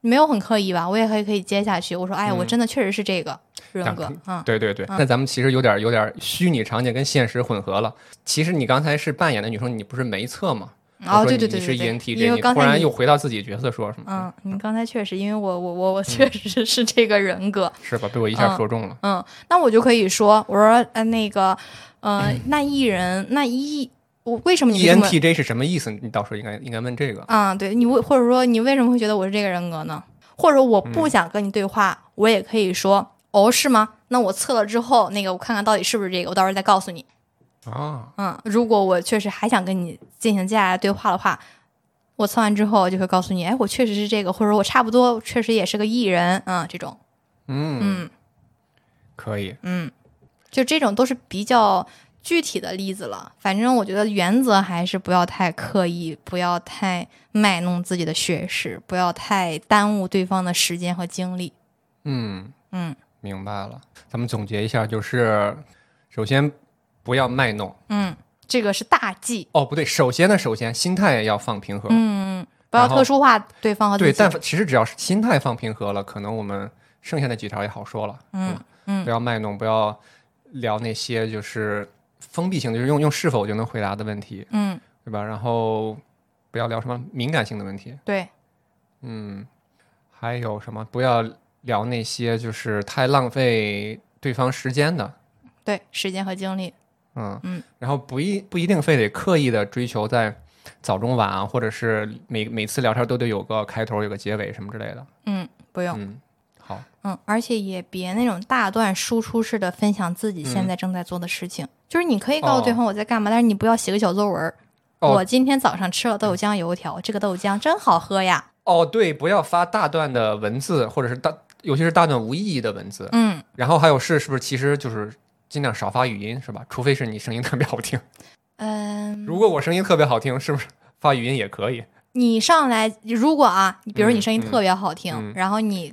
没有很刻意吧？我也可以可以接下去。我说，哎，我嗯真的确实是这个人格但可。嗯，对对对。嗯那咱们其实有点有点虚拟场景跟现实混合了。其实你刚才是扮演的女生，你不是没测吗？哦，对你你是 E 对对对对，ENTJ，因为刚才你然又回到自己角色说什么？嗯，你刚才确实，因为我我我我确实是这个人格。是吧？被我一下嗯说中了。嗯，那我就可以说，我说呃那个，呃，那艺人那一我为什么你这么 ENTJ 是什么意思？你到时候应该应该问这个。啊、对你为或者说你为什么会觉得我是这个人格呢？或者我不想跟你对话，我也可以说哦，是吗？那我测了之后，那个我看看到底是不是这个，我到时候再告诉你。啊，嗯，如果我确实还想跟你进行接下来对话的话，我测完之后就会告诉你，哎，我确实是这个，或者我差不多确实也是个艺人，嗯，这种，嗯，嗯可以。嗯，就这种都是比较具体的例子了。反正我觉得原则还是不要太刻意，不要太卖弄自己的学识，不要太耽误对方的时间和精力。嗯，嗯明白了。咱们总结一下，就是首先不要卖弄。嗯，这个是大忌。哦，不对，首先呢，首先心态要放平和。嗯，不要特殊化对方和自对，己。但其实只要是心态放平和了，可能我们剩下那几条也好说了。嗯嗯不要卖弄，不要聊那些就是封闭性的，就是用用是否就能回答的问题，嗯，对吧？然后不要聊什么敏感性的问题，对，嗯，还有什么？不要聊那些就是太浪费对方时间的，对，时间和精力。嗯。嗯，然后不一不一定非得刻意的追求在早中晚啊，或者是每每次聊天都得有个开头有个结尾什么之类的，嗯，不用。嗯，好，嗯，而且也别那种大段输出式的分享自己现嗯。在正在做的事情。就是你可以告诉对方我在干嘛，但是你不要写个小作文我今天早上吃了豆浆油条，这个豆浆真好喝呀。哦，对，不要发大段的文字，或者是大，尤其是大段无意义的文字，嗯，然后还有是是不是其实就是尽量少发语音是吧？除非是你声音特别好听。嗯，如果我声音特别好听，是不是发语音也可以？你上来，如果啊，你比如你声音嗯特别好听，嗯然后你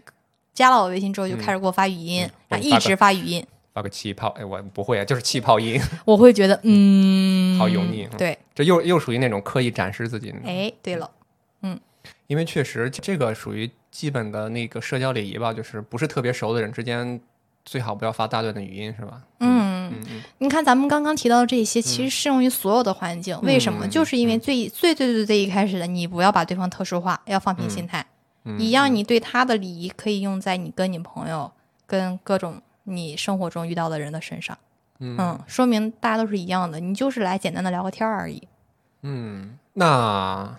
加了我微信之后就开始给我发语音，嗯然后一直发语音，发个气泡，哎，我不会啊，就是气泡音，我会觉得 嗯，好油腻嗯对，这又又属于那种刻意展示自己的。哎，对了，嗯因为确实这个属于基本的那个社交礼仪吧，就是不是特别熟的人之间，最好不要发大段的语音，是吧？嗯，你看咱们刚刚提到的这些，其实适用于所有的环境。为什么？嗯就是因为最最最最最一开始的，你不要把对方特殊化，要放平心态。嗯，一样，你对他的礼仪可以用在你跟你朋友、跟各种你生活中遇到的人的身上。嗯嗯，说明大家都是一样的，你就是来简单的聊个天儿而已。嗯，那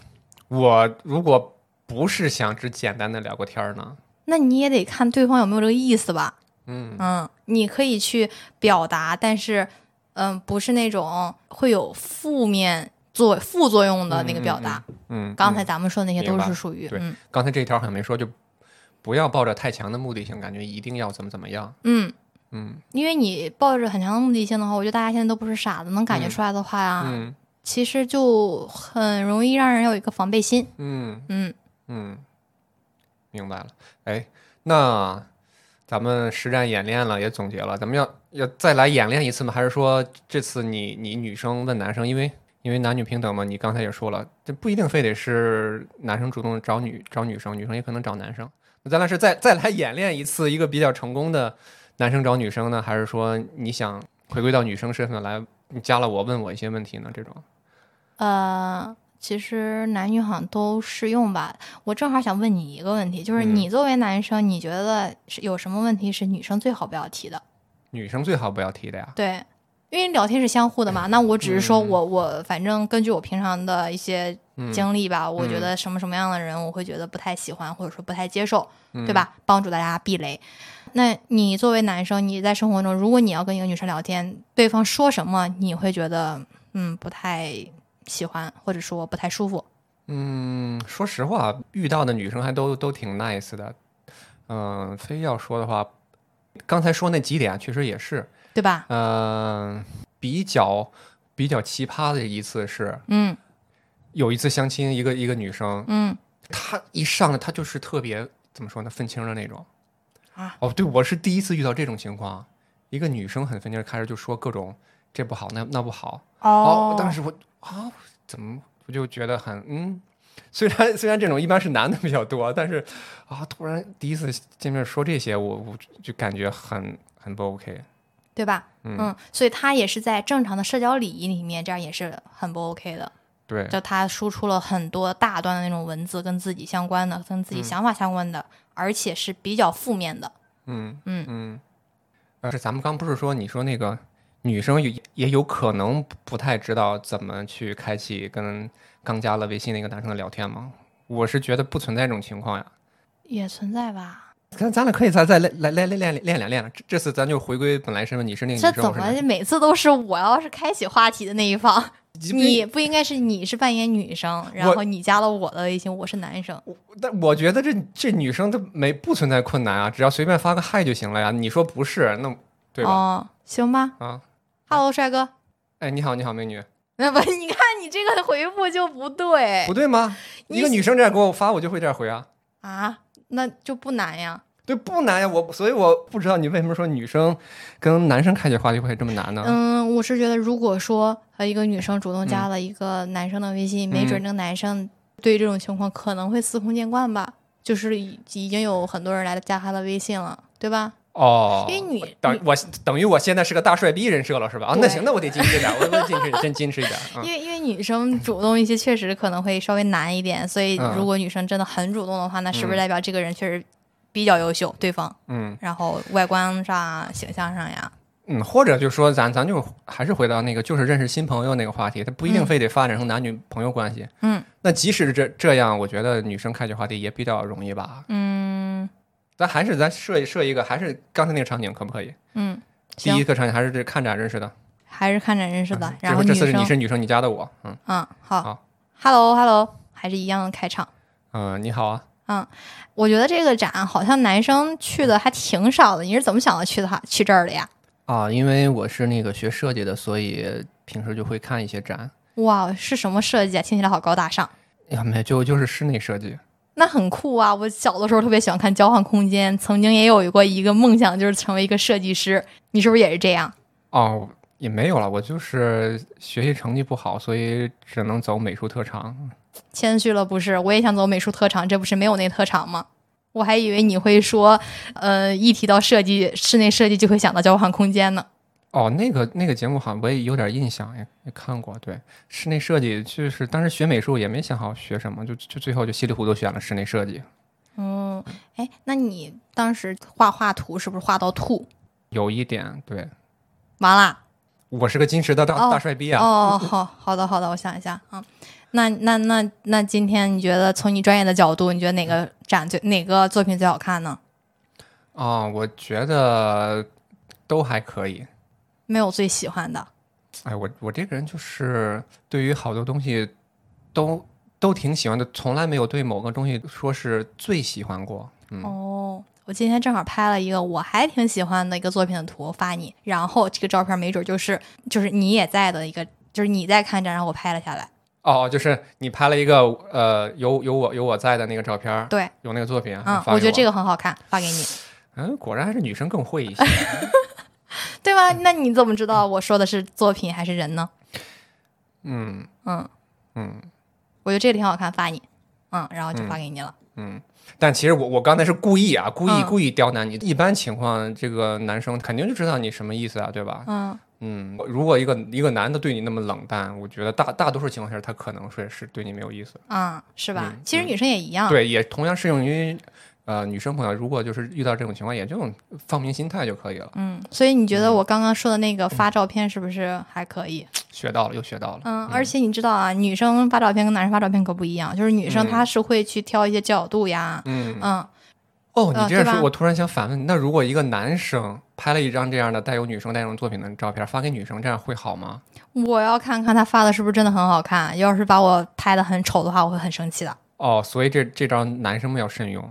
我如果不是想只简单的聊个天儿呢？那你也得看对方有没有这个意思吧。嗯嗯，你可以去表达，但是，嗯，不是那种会有负面作副作用的那个表达。嗯，刚才嗯咱们说的那些都是属于，对嗯刚才这一条好像没说，就不要抱着太强的目的性，感觉一定要怎么怎么样。嗯，嗯因为你抱着很强的目的性的话，我觉得大家现在都不是傻子，能感觉嗯出来的话呀、嗯其实就很容易让人有一个防备心。嗯嗯，嗯，明白了。哎，那咱们实战演练了，也总结了，咱们要要再来演练一次吗？还是说这次你你女生问男生，因为因为男女平等嘛，你刚才也说了，这不一定非得是男生主动找女找女生，女生也可能找男生。那咱俩是再再来演练一次一个比较成功的男生找女生呢，还是说你想回归到女生身份来，你加了我问我一些问题呢？这种呃，其实男女好像都适用吧。我正好想问你一个问题，就是嗯你作为男生，你觉得是有什么问题是女生最好不要提的？女生最好不要提的呀。对，因为聊天是相互的嘛。那我只是说嗯我我反正根据我平常的一些嗯，经历吧，我觉嗯得什么什么样的人我会觉得不太喜欢，或者说不太接受，嗯对？吧？帮助大家避雷。那你作为男生，你在生活中，如果你要跟一个女生聊天，对方说什么你会觉得嗯不太喜欢，或者说不太舒服？嗯，说实话，遇到的女生还都都挺 nice 的。嗯、非要说的话，刚才说那几点确实也是，对吧？嗯、比较比较奇葩的一次是，嗯有一次相亲，一个一个女生，嗯她一上来她就是特别怎么说呢，愤青的那种。啊，哦，对，我是第一次遇到这种情况，一个女生很愤青，开始就说各种这不好，那那不好。哦，当时我啊，怎么我就觉得很嗯，虽然虽然这种一般是男的比较多，但是啊，突然第一次见面说这些，我我就感觉很很不 OK。对吧？嗯，嗯，所以他也是在正常的社交礼仪里面，这样也是很不 OK 的。对，就他输出了很多大段的那种文字，跟自己相关的，跟自己嗯想法相关的，而且是比较负面的。嗯嗯嗯，呃，是咱们刚不是说你说那个女生也也有可能不太知道怎么去开启跟刚加了微信那个男生的聊天吗？我是觉得不存在这种情况呀。也存在吧？咱咱俩可以再再练来练练练练两练了。这这次咱就回归本来身份，你是那个女生，这怎么每次都是我要是开启话题的那一方？你不应该是你是扮演女生，然后你加了我的微信，我是男生。但我觉得这这女生她没不存在困难啊，只要随便发个嗨就行了呀。你说不是，那对吧？哦，行吧。啊，Hello，帅哥。哎，你好，你好，美女，那 不，你看你这个回复就不对不对吗？一个女生这样给我发，我就会这样回啊。啊，那就不难呀。对，不难呀，我所以我不知道你为什么说女生跟男生开启话题会这么难呢？嗯，我是觉得，如果说呃一个女生主动加了一个男生的微信，没准嗯那个男生对这种情况可能会司空见惯吧，就是已已经有很多人来加他的微信了，对吧？哦，因为女等我等于我现在是个大帅逼人设了是吧？啊，那行，那我得矜持点，我我得矜持，真矜持一点啊因。为因为女生主动一些确实可能会稍微难一点，所以嗯如果女生真的很主动的话，那是不是嗯代表这个人确实比较优秀？对方，嗯然后外观上啊、形象上呀，嗯，或者就说咱咱就还是回到那个就是认识新朋友那个话题，他不一定嗯非得发展成男女朋友关系。嗯那即使这这样，我觉得女生开启话题也比较容易吧。嗯咱还是咱设设一个，还是刚才那个场景可不可以？嗯，第一，个场景还是这看展认识的，还是看展认识的啊，然后这次是你，是女生，你加的我，嗯嗯，好好，Hello Hello，还是一样的开场。嗯、你好啊，嗯我觉得这个展好像男生去的还挺少的，你是怎么想到去的哈去这儿的呀？啊，因为我是那个学设计的，所以平时就会看一些展。哇，是什么设计啊？听起来好高大上。呀，没就就是室内设计。那很酷啊！我小的时候特别喜欢看《交换空间》，曾经也有过一个梦想，就是成为一个设计师。你是不是也是这样？哦，也没有了，我就是学习成绩不好，所以只能走美术特长。谦虚了不是？我也想走美术特长，这不是没有那特长吗？我还以为你会说，呃，一提到设计，室内设计就会想到交换空间呢。哦，那个那个节目好像我也有点印象，也也看过。对，室内设计就是当时学美术也没想好学什么，就就最后就稀里糊涂选了室内设计。嗯，哎，那你当时画画图是不是画到吐？有一点，对完了。我是个矜持的大、哦大帅逼啊。哦，好好的好的，我想一下啊。那那那那今天你觉得从你专业的角度，你觉得哪个展最哪个作品最好看呢？啊、我觉得都还可以。没有最喜欢的。哎，我我这个人就是对于好多东西都都挺喜欢的，从来没有对某个东西说是最喜欢过。嗯，哦，我今天正好拍了一个我还挺喜欢的一个作品的图，发你。然后这个照片没准就是就是你也在的一个，就是你在看展，然后我拍了下来。哦，就是你拍了一个呃有有我有我在的那个照片，对，有那个作品，嗯，我觉得这，个很好看，发给你，嗯，果然还是女生更会一些。对吧？那你怎么知道我说的是作品还是人呢？嗯嗯，嗯我觉得这个挺好看，发你，嗯，然后就发给你了。嗯。但其实我我刚才是故意啊，故意嗯故意刁难你。一般情况，这个男生肯定就知道你什么意思啊，对吧？嗯嗯，如果一个一个男的对你那么冷淡，我觉得大大多数情况下他可能是是对你没有意思。嗯，是吧？其实女生也一样。对，也同样适用于呃女生朋友。如果就是遇到这种情况，也就放平心态就可以了。嗯，所以你觉得我刚刚说的那个发照片是不是还可以？学到了，又学到了。嗯，而且你知道啊，女生发照片跟男生发照片可不一样，就是女生嗯她是会去挑一些角度呀，嗯，嗯，哦，你这样说，我突然想反问，那如果一个男生拍了一张这样的带有女生代入作品的照片发给女生，这样会好吗？我要看看他发的是不是真的很好看。要是把我拍的很丑的话，我会很生气的。哦，所以这这招男生们要慎用，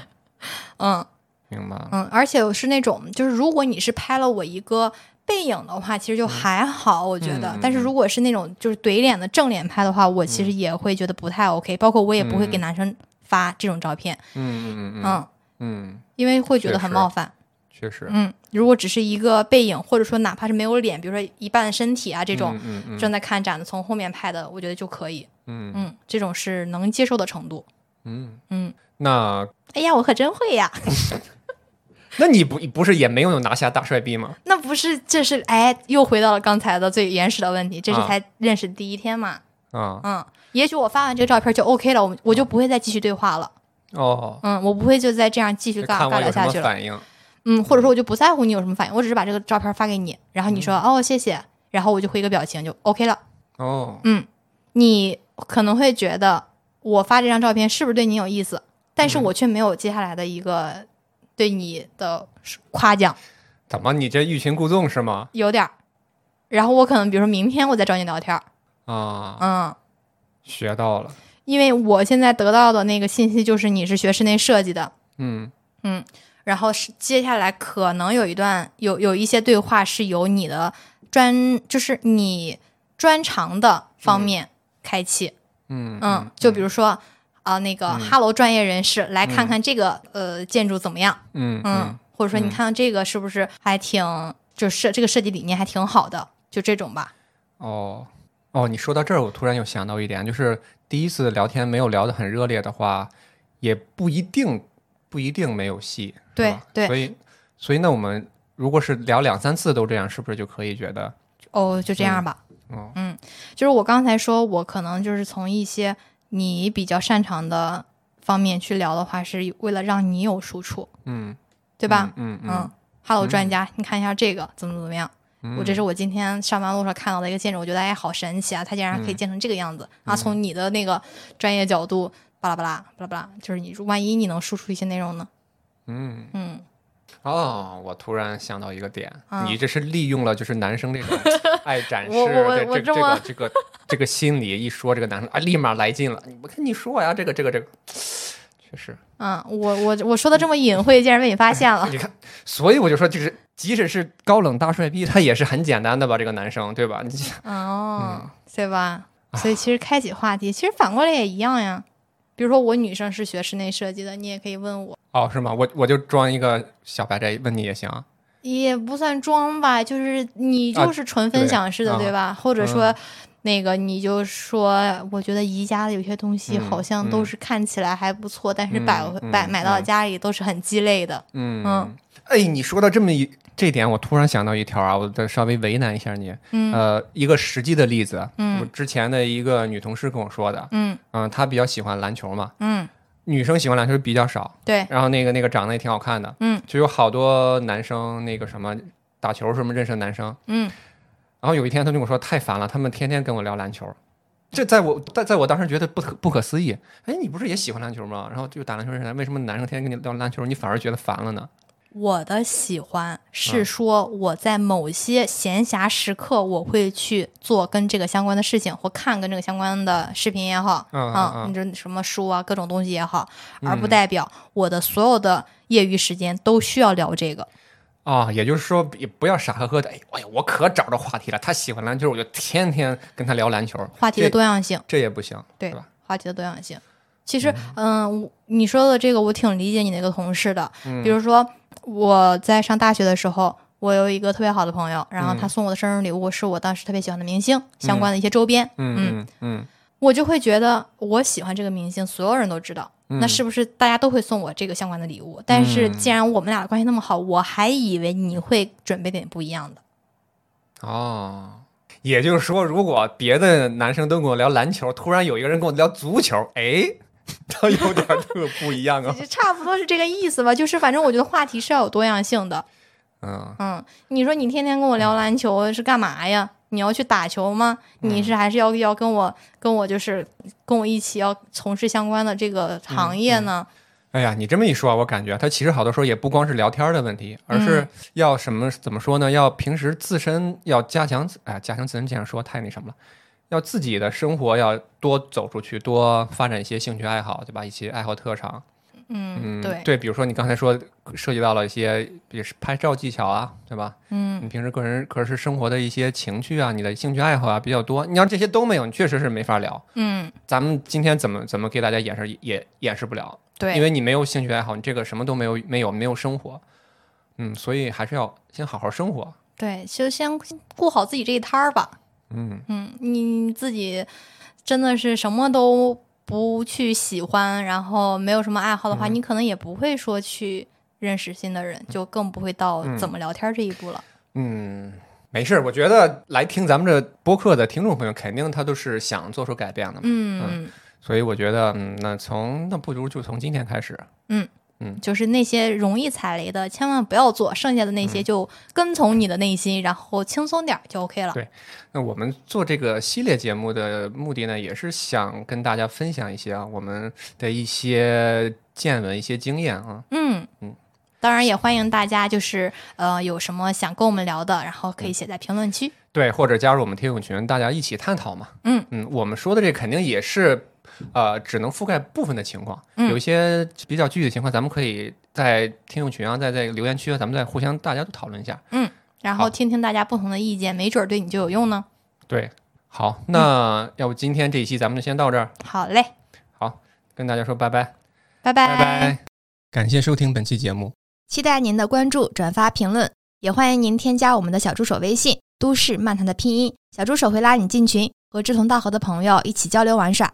嗯明白？嗯，而且是那种，就是如果你是拍了我一个背影的话，其实就还好，我觉得。但是如果是那种就是怼脸的正脸拍的话，我其实也会觉得不太 OK。包括我也不会给男生发这种照片，嗯嗯嗯嗯，嗯，因为会觉得很冒犯。确实，嗯，如果只是一个背影，或者说哪怕是没有脸，比如说一半身体啊这种，正在看展的从后面拍的，我觉得就可以。嗯嗯，这种是能接受的程度。嗯，嗯，那哎呀，我可真会呀！那你不不是也没有拿下大帅逼吗？那不是，这是哎，又回到了刚才的最原始的问题，这是啊才认识第一天嘛。啊嗯，也许我发完这个照片就 OK 了，我我就不会再继续对话了。哦，嗯，我不会就再这样继续尬尬聊下去了。反应。嗯，或者说我就不在乎你有什么反应，我只是把这个照片发给你，然后你嗯说、哦谢谢，然后我就回个表情就 OK 了。哦，嗯，你可能会觉得我发这张照片是不是对你有意思，但是嗯。我却没有接下来的一个对你的夸奖，怎么你这欲擒故纵是吗？有点儿。然后我可能比如说明天我再找你聊天儿，啊，嗯，学到了。因为我现在得到的那个信息就是你是学室内设计的，嗯。嗯然后是接下来可能有一段有有一些对话是由你的专就是你专长的方面开启，嗯嗯，就比如说啊、那个哈喽专业人士来看看这个、呃建筑怎么样，嗯嗯，或者说你看看这个是不是还挺就是设这个设计理念还挺好的，就这种吧，哦哦，你说到这儿，我突然又想到一点，就是第一次聊天没有聊得很热烈的话，也不一定不一定没有戏，对对。所以所以那我们如果是聊两三次都这样，是不是就可以觉得哦，就这样吧。哦嗯，就是我刚才说，我可能就是从一些你比较擅长的方面去聊的话，是为了让你有输出，嗯对吧？嗯嗯嗯哈喽，专家，你看一下这个怎么怎么样？嗯我这是我今天上班路上看到的一个建筑，我觉得哎好神奇啊，它竟然嗯可以建成这个样子、啊！从你的那个专业角度，巴拉巴拉巴拉巴拉，就是你万一你能输出一些内容呢？嗯嗯，哦，我突然想到一个点，啊你这是利用了就是男生这种 爱展示我我这这个这个这个心理，一说这个男生啊，立马来劲了。我跟你说呀，这个这个这个，确实，嗯，我我我说的这么隐晦，竟然被你发现了。你看，所以我就说，就是即使是高冷大帅逼，他也是很简单的吧？这个男生，对吧？你哦，对吧？所以其实开启话题，其实反过来也一样呀。比如说我女生是学室内设计的，你也可以问我，哦，是吗？我我就装一个小白宅问你也行啊。也不算装吧，就是你啊就是纯分享式的，对对吧？或者说。那个，你就说，我觉得宜家的有些东西嗯好像都是看起来还不错，但是摆嗯摆买到嗯。家里都是很鸡肋的。嗯嗯。哎，你说到这么一这点，我突然想到一条啊，我再稍微为难一下你。嗯。呃，一个实际的例子，嗯。我之前的一个女同事跟我说的，嗯。嗯，她比较喜欢篮球嘛，嗯，女生喜欢篮球比较少，对，然后那个那个长得也挺好看的，嗯。就有好多男生那个什么打球什么认识的男生，嗯然后有一天他就跟我说太烦了，他们天天跟我聊篮球。这在我在在我当时觉得不可不可思议，哎，你不是也喜欢篮球吗？然后就打篮球认识的，为什么男生天天跟你聊篮球，你反而觉得烦了呢？我的喜欢是嗯说我在某些闲暇时刻，我会去做跟这个相关的事情，或看跟这个相关的视频也好，嗯你这什么书啊，各种东西也好，而不嗯代表我的所有的业余时间都需要聊这个。啊，也就是说，也不要傻呵呵的，哎，哎呀，我可找着话题了，他喜欢篮球，我就天天跟他聊篮球，话题的多样性，这也不行，对吧？话题的多样性。其实，嗯，我你说的这个我挺理解你那个同事的。嗯比如说，我在上大学的时候，我有一个特别好的朋友，然后嗯他送我的生日礼物是我当时特别喜欢的明星相关的一些周边，嗯嗯嗯，我就会觉得我喜欢这个明星，所有人都知道。嗯那是不是大家都会送我这个相关的礼物？但是嗯既然我们俩的关系那么好，我还以为你会准备点不一样的。哦。也就是说，如果别的男生都跟我聊篮球，突然有一个人跟我聊足球，哎，他有点特不一样啊。差不多是这个意思吧。就是反正我觉得话题是要有多样性的。嗯，嗯，你说你天天跟我聊篮球是干嘛呀？你要去打球吗？你是还是要要跟我跟我就是跟我一起要从事相关的这个行业呢？哎呀，你这么一说，我感觉他其实好多时候也不光是聊天的问题，而是要什么怎么说呢？要平时自身要加强，哎，加强自身这样说太那什么了。要自己的生活要多走出去，多发展一些兴趣爱好，对吧？一些爱好特长。嗯，对，对，比如说你刚才说涉及到了一些，也是拍照技巧啊，对吧？嗯你平时个人可是生活的一些情趣啊，你的兴趣爱好啊比较多，你要这些都没有，你确实是没法聊。嗯，咱们今天怎么怎么给大家演示也演示不了，对，因为你没有兴趣爱好，你这个什么都没有，没有没有生活，嗯，所以还是要先好好生活。对，就先顾好自己这一摊儿吧。嗯嗯，你自己真的是什么都不去喜欢，然后没有什么爱好的话，嗯。你可能也不会说去认识新的人，就更不会到怎么聊天这一步了。嗯，没事儿，我觉得来听咱们这播客的听众朋友，肯定他都是想做出改变的嘛，嗯，所以我觉得，嗯，那从那不如就从今天开始，就是那些容易踩雷的，千万不要做，剩下的那些就跟从你的内心，然后轻松点儿就 OK 了。对那我们做这个系列节目的目的呢，也是想跟大家分享一些啊我们的一些见闻、一些经验啊。嗯嗯。当然也欢迎大家，就是呃有什么想跟我们聊的，然后可以写在评论区。对，或者加入我们听友群，大家一起探讨嘛。嗯嗯，我们说的这肯定也是，呃，只能覆盖部分的情况，嗯有一些比较具体的情况，咱们可以在听众群啊，在在留言区啊，咱们再互相大家都讨论一下。嗯然后听听大家不同的意见，没准儿对你就有用呢。对，好，那要不今天这一期咱们就先到这儿，好嘞，好跟大家说拜拜，拜拜拜。感谢收听本期节目。期待您的关注、转发、评论，也欢迎您添加我们的小助手微信“都市漫谈”的拼音，小助手会拉你进群，和志同道合的朋友一起交流玩耍。